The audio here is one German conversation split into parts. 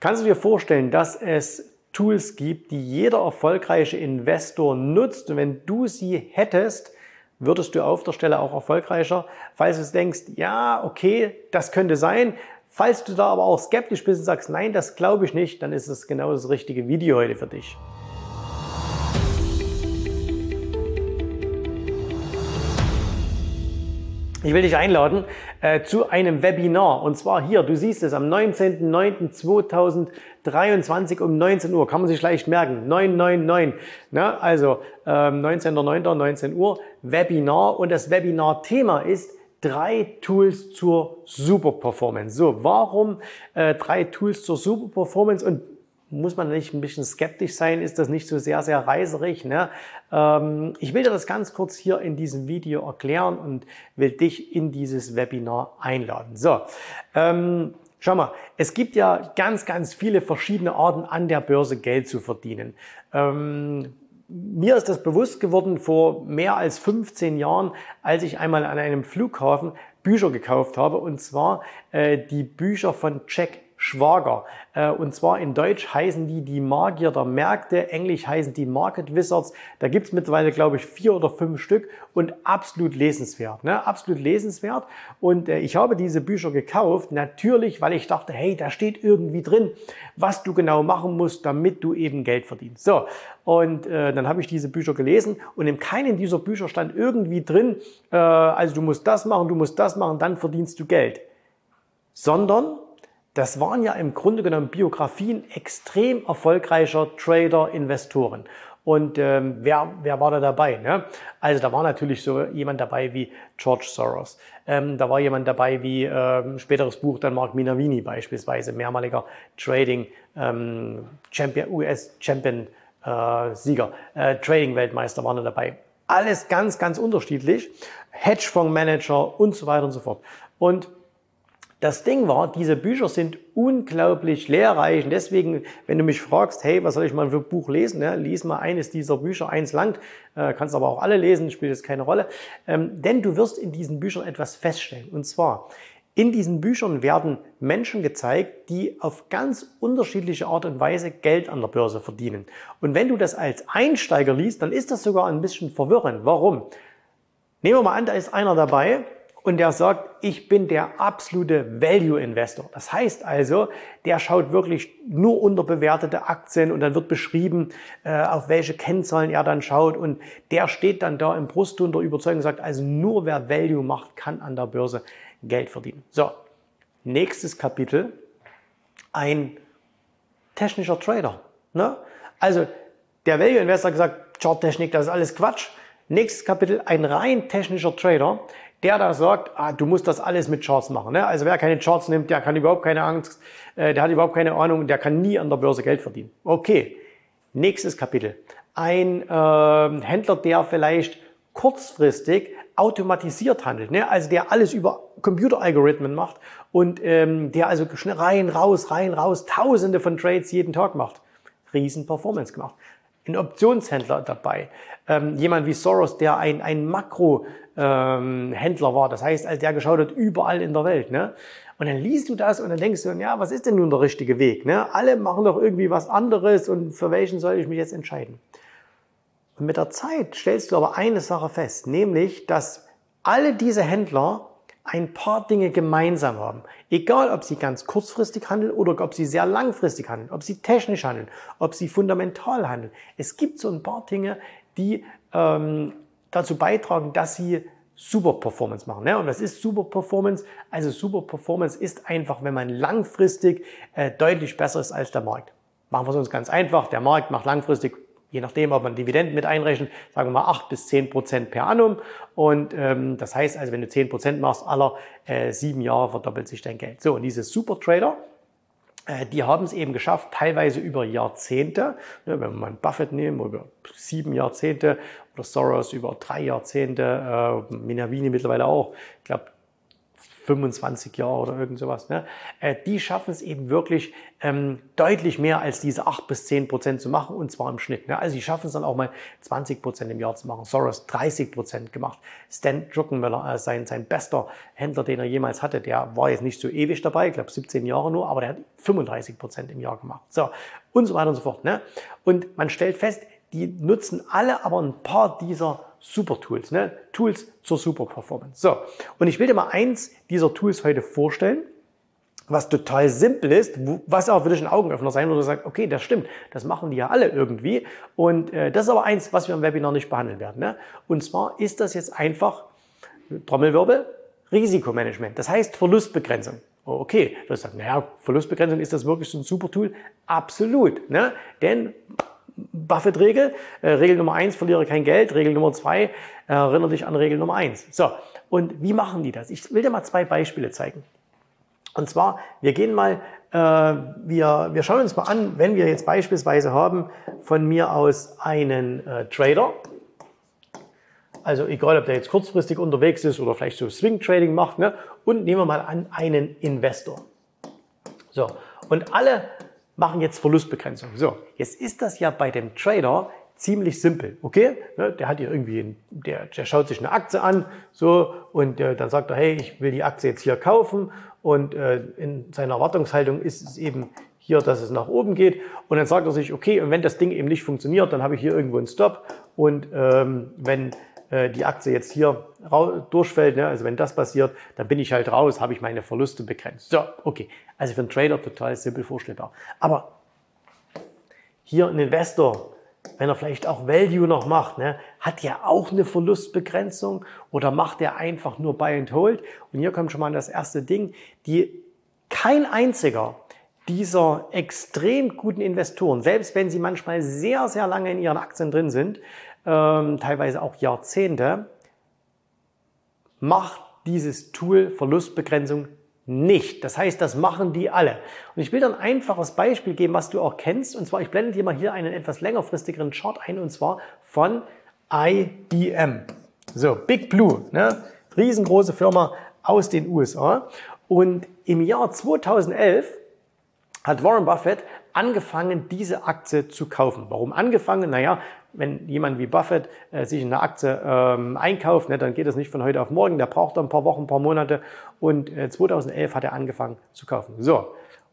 Kannst du dir vorstellen, dass es Tools gibt, die jeder erfolgreiche Investor nutzt und wenn du sie hättest, würdest du auf der Stelle auch erfolgreicher. Falls du denkst, ja, okay, das könnte sein. Falls du da aber auch skeptisch bist und sagst, nein, das glaube ich nicht, dann ist es genau das richtige Video heute für dich. Ich will dich einladen äh, zu einem Webinar und zwar hier, du siehst es am 19.09.2023 um 19 Uhr, kann man sich leicht merken, 999, ne? also ähm, 19.09. 19 Uhr, Webinar und das Webinar-Thema ist drei Tools zur Super Performance. So, warum äh, drei Tools zur Super Performance und muss man nicht ein bisschen skeptisch sein? Ist das nicht so sehr, sehr reiserig? Ne? Ähm, ich will dir das ganz kurz hier in diesem Video erklären und will dich in dieses Webinar einladen. So, ähm, schau mal, es gibt ja ganz, ganz viele verschiedene Arten an der Börse Geld zu verdienen. Ähm, mir ist das bewusst geworden vor mehr als 15 Jahren, als ich einmal an einem Flughafen Bücher gekauft habe, und zwar äh, die Bücher von Jack Schwager. Äh, und zwar in Deutsch heißen die die Magier der Märkte, Englisch heißen die Market Wizards. Da gibt's mittlerweile, glaube ich, vier oder fünf Stück und absolut lesenswert. Ne? Absolut lesenswert. Und äh, ich habe diese Bücher gekauft, natürlich, weil ich dachte, hey, da steht irgendwie drin, was du genau machen musst, damit du eben Geld verdienst. So, und äh, dann habe ich diese Bücher gelesen und in keinem dieser Bücher stand irgendwie drin, äh, also du musst das machen, du musst das machen, dann verdienst du Geld. Sondern das waren ja im Grunde genommen Biografien extrem erfolgreicher Trader, Investoren. Und ähm, wer, wer war da dabei? Ne? Also da war natürlich so jemand dabei wie George Soros. Ähm, da war jemand dabei wie ähm, späteres Buch dann Mark Minavini beispielsweise, mehrmaliger Trading ähm, Champion, US Champion äh, Sieger, äh, Trading Weltmeister waren da dabei. Alles ganz, ganz unterschiedlich. Hedgefondsmanager und so weiter und so fort. Und das Ding war, diese Bücher sind unglaublich lehrreich und deswegen, wenn du mich fragst, hey, was soll ich mal für ein Buch lesen, ne? lies mal eines dieser Bücher, eins lang, äh, kannst aber auch alle lesen, spielt jetzt keine Rolle, ähm, denn du wirst in diesen Büchern etwas feststellen und zwar, in diesen Büchern werden Menschen gezeigt, die auf ganz unterschiedliche Art und Weise Geld an der Börse verdienen. Und wenn du das als Einsteiger liest, dann ist das sogar ein bisschen verwirrend. Warum? Nehmen wir mal an, da ist einer dabei, und der sagt, ich bin der absolute Value Investor. Das heißt also, der schaut wirklich nur unterbewertete Aktien und dann wird beschrieben, äh, auf welche Kennzahlen er dann schaut und der steht dann da im Brustton der Überzeugung und sagt, also nur wer Value macht, kann an der Börse Geld verdienen. So, nächstes Kapitel, ein technischer Trader. Ne? Also der Value Investor hat gesagt, Charttechnik, das ist alles Quatsch. Nächstes Kapitel, ein rein technischer Trader, der da sagt, ah, du musst das alles mit Charts machen. Ne? Also wer keine Charts nimmt, der kann überhaupt keine Angst, äh, der hat überhaupt keine Ahnung, der kann nie an der Börse Geld verdienen. Okay, nächstes Kapitel. Ein äh, Händler, der vielleicht kurzfristig automatisiert handelt, ne? also der alles über Computeralgorithmen macht und ähm, der also schnell rein, raus, rein, raus, tausende von Trades jeden Tag macht. Riesen Performance gemacht ein Optionshändler dabei. Ähm, jemand wie Soros, der ein, ein Makro-Händler ähm, war. Das heißt, als der geschaut hat, überall in der Welt. Ne? Und dann liest du das und dann denkst du, ja, was ist denn nun der richtige Weg? Ne? Alle machen doch irgendwie was anderes und für welchen soll ich mich jetzt entscheiden? Und mit der Zeit stellst du aber eine Sache fest, nämlich, dass alle diese Händler ein paar Dinge gemeinsam haben. Egal, ob sie ganz kurzfristig handeln oder ob sie sehr langfristig handeln, ob sie technisch handeln, ob sie fundamental handeln. Es gibt so ein paar Dinge, die ähm, dazu beitragen, dass sie Super Performance machen. Ne? Und was ist Super Performance? Also Super Performance ist einfach, wenn man langfristig äh, deutlich besser ist als der Markt. Machen wir es uns ganz einfach. Der Markt macht langfristig je nachdem, ob man Dividenden mit einrechnet, sagen wir mal 8 bis 10 Prozent per annum. Und ähm, das heißt also, wenn du 10 Prozent machst, aller äh, sieben Jahre verdoppelt sich dein Geld. So, und diese Super Trader, äh, die haben es eben geschafft, teilweise über Jahrzehnte, ne, wenn wir mal Buffett nehmen, über sieben Jahrzehnte oder Soros über drei Jahrzehnte, äh, Minavini mittlerweile auch, ich glaube 25 Jahre oder irgend sowas, ne? Äh, die schaffen es eben wirklich ähm, deutlich mehr als diese 8 bis 10 Prozent zu machen und zwar im Schnitt. Ne? Also die schaffen es dann auch mal 20 Prozent im Jahr zu machen. Soros 30 Prozent gemacht. Stan Druckenmiller, äh, sein, sein bester Händler, den er jemals hatte, der war jetzt nicht so ewig dabei, ich glaube 17 Jahre nur, aber der hat 35 Prozent im Jahr gemacht. So, und so weiter und so fort. Ne? Und man stellt fest, die nutzen alle aber ein paar dieser Super Tools, ne? Tools zur Super Performance. So, und ich will dir mal eins dieser Tools heute vorstellen, was total simpel ist, was auch für dich ein Augenöffner sein, wo du sagst, okay, das stimmt, das machen die ja alle irgendwie. Und äh, das ist aber eins, was wir im Webinar nicht behandeln werden. Ne? Und zwar ist das jetzt einfach, Trommelwirbel, Risikomanagement. Das heißt Verlustbegrenzung. Oh, okay, du sagst, naja, Verlustbegrenzung, ist das wirklich so ein super Tool? Absolut. Ne? Denn Buffett-Regel. Äh, Regel Nummer eins, verliere kein Geld. Regel Nummer zwei, äh, erinnere dich an Regel Nummer eins. So, und wie machen die das? Ich will dir mal zwei Beispiele zeigen. Und zwar, wir gehen mal, äh, wir, wir schauen uns mal an, wenn wir jetzt beispielsweise haben von mir aus einen äh, Trader, also egal, ob der jetzt kurzfristig unterwegs ist oder vielleicht so Swing Trading macht, ne? und nehmen wir mal an einen Investor. So, und alle machen jetzt Verlustbegrenzung. So, jetzt ist das ja bei dem Trader ziemlich simpel, okay? Ne, der hat hier irgendwie, der, der schaut sich eine Aktie an, so, und äh, dann sagt er, hey, ich will die Aktie jetzt hier kaufen und äh, in seiner Erwartungshaltung ist es eben hier, dass es nach oben geht und dann sagt er sich, okay, und wenn das Ding eben nicht funktioniert, dann habe ich hier irgendwo einen Stop und ähm, wenn die Aktie jetzt hier durchfällt, ne, also wenn das passiert, dann bin ich halt raus, habe ich meine Verluste begrenzt. So, okay. Also für einen Trader total simpel vorstellbar. Aber hier ein Investor, wenn er vielleicht auch Value noch macht, ne, hat ja auch eine Verlustbegrenzung oder macht er einfach nur Buy and Hold? Und hier kommt schon mal das erste Ding, die kein einziger dieser extrem guten Investoren, selbst wenn sie manchmal sehr, sehr lange in ihren Aktien drin sind, teilweise auch Jahrzehnte, macht dieses Tool Verlustbegrenzung nicht. Das heißt, das machen die alle. Und ich will dann ein einfaches Beispiel geben, was du auch kennst. Und zwar, ich blende dir mal hier einen etwas längerfristigeren Chart ein, und zwar von IBM. So, Big Blue, ne? riesengroße Firma aus den USA. Und im Jahr 2011 hat Warren Buffett angefangen, diese Aktie zu kaufen. Warum angefangen? Naja, wenn jemand wie Buffett äh, sich eine Aktie ähm, einkauft, ne, dann geht das nicht von heute auf morgen. Der braucht dann ein paar Wochen, ein paar Monate. Und äh, 2011 hat er angefangen zu kaufen. So.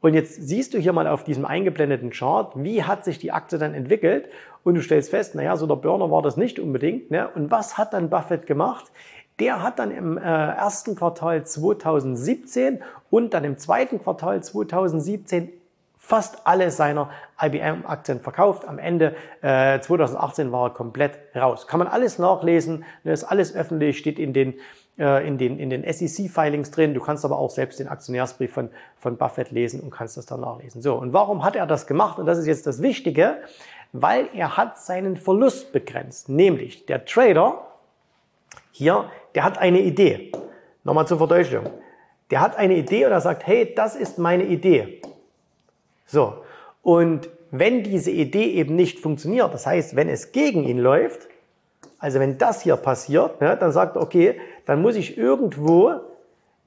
Und jetzt siehst du hier mal auf diesem eingeblendeten Chart, wie hat sich die Aktie dann entwickelt? Und du stellst fest, naja, so der Burner war das nicht unbedingt. Ne? Und was hat dann Buffett gemacht? Der hat dann im äh, ersten Quartal 2017 und dann im zweiten Quartal 2017 fast alle seiner IBM-Aktien verkauft. Am Ende äh, 2018 war er komplett raus. Kann man alles nachlesen, das ist alles öffentlich, steht in den äh, in den, in den SEC-Filings drin. Du kannst aber auch selbst den Aktionärsbrief von, von Buffett lesen und kannst das dann nachlesen. So, und warum hat er das gemacht? Und das ist jetzt das Wichtige, weil er hat seinen Verlust begrenzt. Nämlich der Trader hier, der hat eine Idee. Nochmal zur Verdeutlichung. Der hat eine Idee und er sagt, hey, das ist meine Idee. So, und wenn diese Idee eben nicht funktioniert, das heißt, wenn es gegen ihn läuft, also wenn das hier passiert, ne, dann sagt er, okay, dann muss ich irgendwo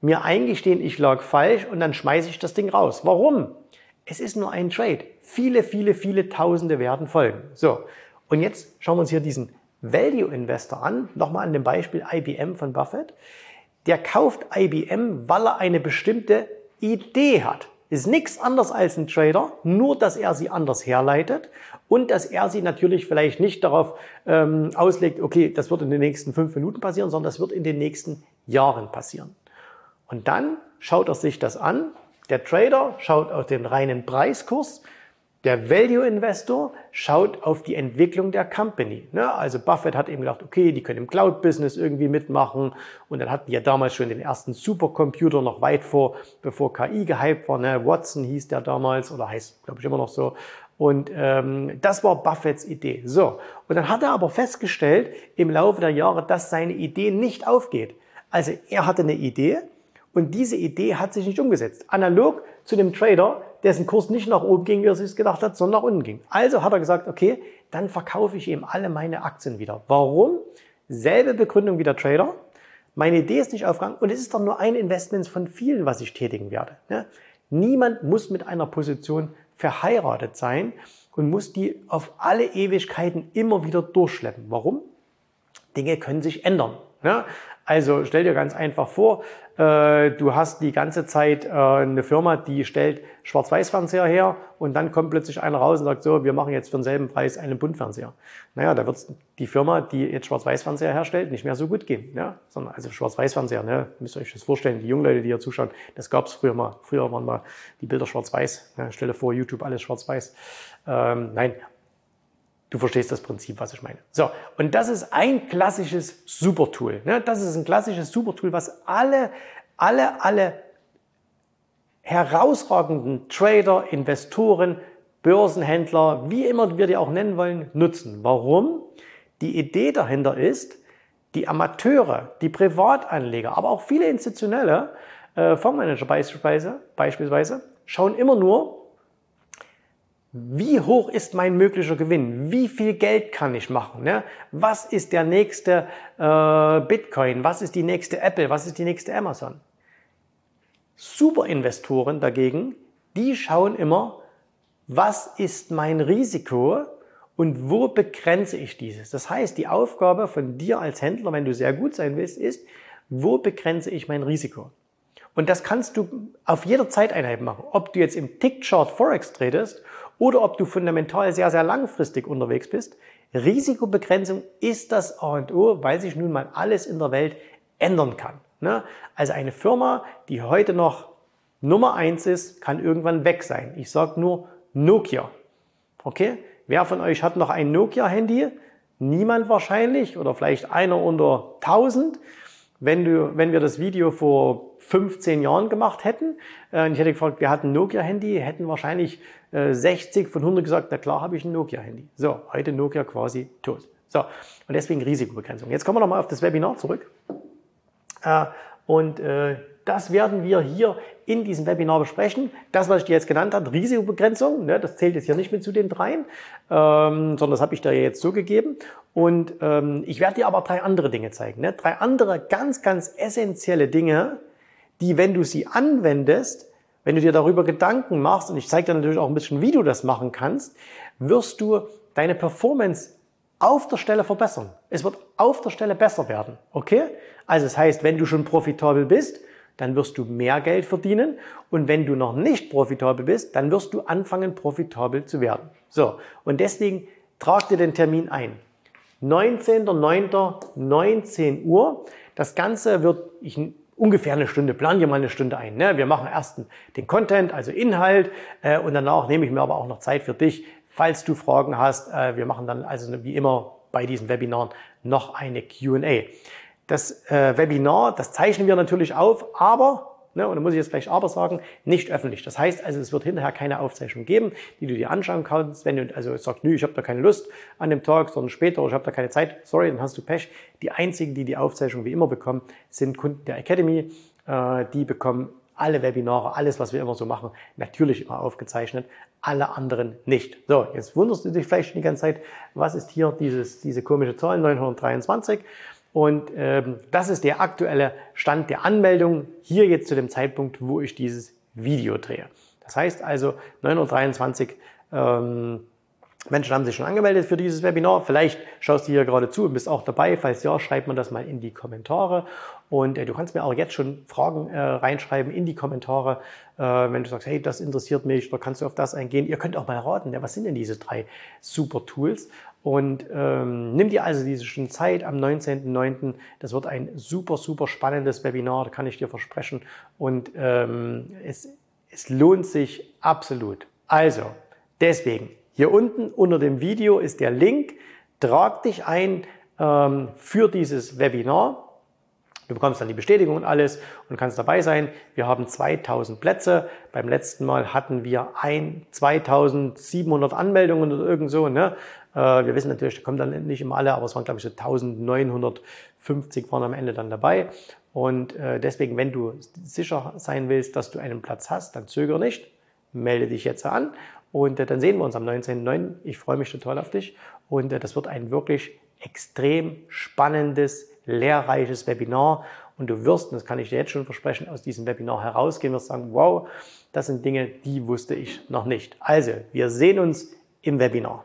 mir eingestehen, ich lag falsch und dann schmeiße ich das Ding raus. Warum? Es ist nur ein Trade. Viele, viele, viele Tausende werden folgen. So, und jetzt schauen wir uns hier diesen Value Investor an. Nochmal an dem Beispiel IBM von Buffett. Der kauft IBM, weil er eine bestimmte Idee hat ist nichts anderes als ein Trader, nur dass er sie anders herleitet und dass er sie natürlich vielleicht nicht darauf ähm, auslegt, okay, das wird in den nächsten fünf Minuten passieren, sondern das wird in den nächsten Jahren passieren. Und dann schaut er sich das an. Der Trader schaut auf den reinen Preiskurs, der Value Investor schaut auf die Entwicklung der Company. Ne? Also Buffett hat eben gedacht, okay, die können im Cloud-Business irgendwie mitmachen. Und dann hatten die ja damals schon den ersten Supercomputer noch weit vor, bevor KI gehypt war. Ne? Watson hieß der damals oder heißt, glaube ich, immer noch so. Und ähm, das war Buffetts Idee. So, und dann hat er aber festgestellt im Laufe der Jahre, dass seine Idee nicht aufgeht. Also er hatte eine Idee und diese Idee hat sich nicht umgesetzt. Analog zu dem Trader, dessen Kurs nicht nach oben ging, wie er sich gedacht hat, sondern nach unten ging. Also hat er gesagt, okay, dann verkaufe ich ihm alle meine Aktien wieder. Warum? Selbe Begründung wie der Trader. Meine Idee ist nicht aufgegangen und es ist doch nur ein Investment von vielen, was ich tätigen werde. Ne? Niemand muss mit einer Position verheiratet sein und muss die auf alle Ewigkeiten immer wieder durchschleppen. Warum? Dinge können sich ändern. Ne? Also stell dir ganz einfach vor, äh, du hast die ganze Zeit äh, eine Firma, die stellt Schwarz-Weiß-Fernseher her und dann kommt plötzlich einer raus und sagt so, wir machen jetzt für denselben Preis einen Buntfernseher. Naja, da wird die Firma, die jetzt Schwarz-Weiß-Fernseher herstellt, nicht mehr so gut gehen. Ja? Sondern also Schwarz-Weiß-Fernseher, ne? müsst ihr euch das vorstellen, die jungen Leute, die hier zuschauen, das gab es früher mal. Früher waren mal die Bilder schwarz-weiß. Ja? Stelle vor, YouTube alles schwarz-weiß. Ähm, nein, Du verstehst das Prinzip, was ich meine. So, und das ist ein klassisches Supertool. Ne? Das ist ein klassisches Supertool, was alle, alle, alle herausragenden Trader, Investoren, Börsenhändler, wie immer wir die auch nennen wollen, nutzen. Warum? Die Idee dahinter ist, die Amateure, die Privatanleger, aber auch viele institutionelle äh, Fondsmanager beispielsweise, beispielsweise schauen immer nur, wie hoch ist mein möglicher Gewinn? Wie viel Geld kann ich machen? Ne? Was ist der nächste äh, Bitcoin? Was ist die nächste Apple? Was ist die nächste Amazon? Superinvestoren dagegen, die schauen immer, was ist mein Risiko und wo begrenze ich dieses? Das heißt, die Aufgabe von dir als Händler, wenn du sehr gut sein willst, ist, wo begrenze ich mein Risiko? Und das kannst du auf jeder Zeiteinheit machen. Ob du jetzt im Tick-Chart Forex tradest oder ob du fundamental sehr, sehr langfristig unterwegs bist. Risikobegrenzung ist das A und O, weil sich nun mal alles in der Welt ändern kann. Ne? Also eine Firma, die heute noch Nummer eins ist, kann irgendwann weg sein. Ich sage nur Nokia. Okay? Wer von euch hat noch ein Nokia-Handy? Niemand wahrscheinlich oder vielleicht einer unter 1000. Wenn, du, wenn wir das Video vor 15 Jahren gemacht hätten, äh, ich hätte gefragt, wir hatten ein Nokia-Handy, hätten wahrscheinlich 60 äh, von 100 gesagt, na klar habe ich ein Nokia-Handy. So, heute Nokia quasi tot. So, und deswegen Risikobegrenzung. Jetzt kommen wir nochmal auf das Webinar zurück. Äh, und das werden wir hier in diesem Webinar besprechen. Das, was ich dir jetzt genannt habe, Risikobegrenzung, ne, das zählt jetzt hier nicht mit zu den dreien, ähm, sondern das habe ich dir jetzt so gegeben. Und ähm, ich werde dir aber drei andere Dinge zeigen. Ne? Drei andere ganz, ganz essentielle Dinge, die, wenn du sie anwendest, wenn du dir darüber Gedanken machst, und ich zeige dir natürlich auch ein bisschen, wie du das machen kannst, wirst du deine Performance auf der Stelle verbessern. Es wird auf der Stelle besser werden. Okay? Also das heißt, wenn du schon profitabel bist, dann wirst du mehr Geld verdienen. Und wenn du noch nicht profitabel bist, dann wirst du anfangen, profitabel zu werden. So. Und deswegen trag dir den Termin ein. 19.09.19 Uhr. Das Ganze wird, ich ungefähr eine Stunde, plan dir mal eine Stunde ein. Ne? Wir machen erst den Content, also Inhalt, äh, und danach nehme ich mir aber auch noch Zeit für dich, falls du Fragen hast. Äh, wir machen dann also wie immer bei diesen Webinaren noch eine Q&A. Das äh, Webinar, das zeichnen wir natürlich auf, aber Ne, und da muss ich jetzt gleich aber sagen, nicht öffentlich. Das heißt also, es wird hinterher keine Aufzeichnung geben, die du dir anschauen kannst. Wenn du also sagst, nö, ich habe da keine Lust an dem Tag, sondern später ich habe da keine Zeit, sorry, dann hast du Pech. Die einzigen, die die Aufzeichnung wie immer bekommen, sind Kunden der Academy. Äh, die bekommen alle Webinare, alles, was wir immer so machen, natürlich immer aufgezeichnet, alle anderen nicht. So, jetzt wunderst du dich vielleicht schon die ganze Zeit, was ist hier dieses, diese komische Zahl 923? Und ähm, das ist der aktuelle Stand der Anmeldung hier jetzt zu dem Zeitpunkt, wo ich dieses Video drehe. Das heißt also 9.23 Uhr ähm, Menschen haben sich schon angemeldet für dieses Webinar. Vielleicht schaust du hier gerade zu und bist auch dabei. Falls ja, schreib mir das mal in die Kommentare. Und äh, du kannst mir auch jetzt schon Fragen äh, reinschreiben in die Kommentare, äh, wenn du sagst, hey, das interessiert mich, da kannst du auf das eingehen. Ihr könnt auch mal raten, ja, was sind denn diese drei super Tools? Und ähm, nimm dir also diese schon Zeit am 19.09. Das wird ein super, super spannendes Webinar, da kann ich dir versprechen. Und ähm, es, es lohnt sich absolut. Also, deswegen, hier unten unter dem Video ist der Link. Trag dich ein ähm, für dieses Webinar. Du bekommst dann die Bestätigung und alles und kannst dabei sein. Wir haben 2000 Plätze. Beim letzten Mal hatten wir ein 2700 Anmeldungen oder irgend so. Ne? Äh, wir wissen natürlich, da kommen dann nicht immer alle, aber es waren glaube ich so 1950 waren am Ende dann dabei. Und äh, deswegen, wenn du sicher sein willst, dass du einen Platz hast, dann zögere nicht, melde dich jetzt an und äh, dann sehen wir uns am 19.09. Ich freue mich total auf dich und das wird ein wirklich extrem spannendes lehrreiches Webinar Und du wirst, das kann ich dir jetzt schon versprechen, aus diesem Webinar herausgehen und sagen, wow, das sind Dinge, die wusste ich noch nicht. Also, wir sehen uns im Webinar.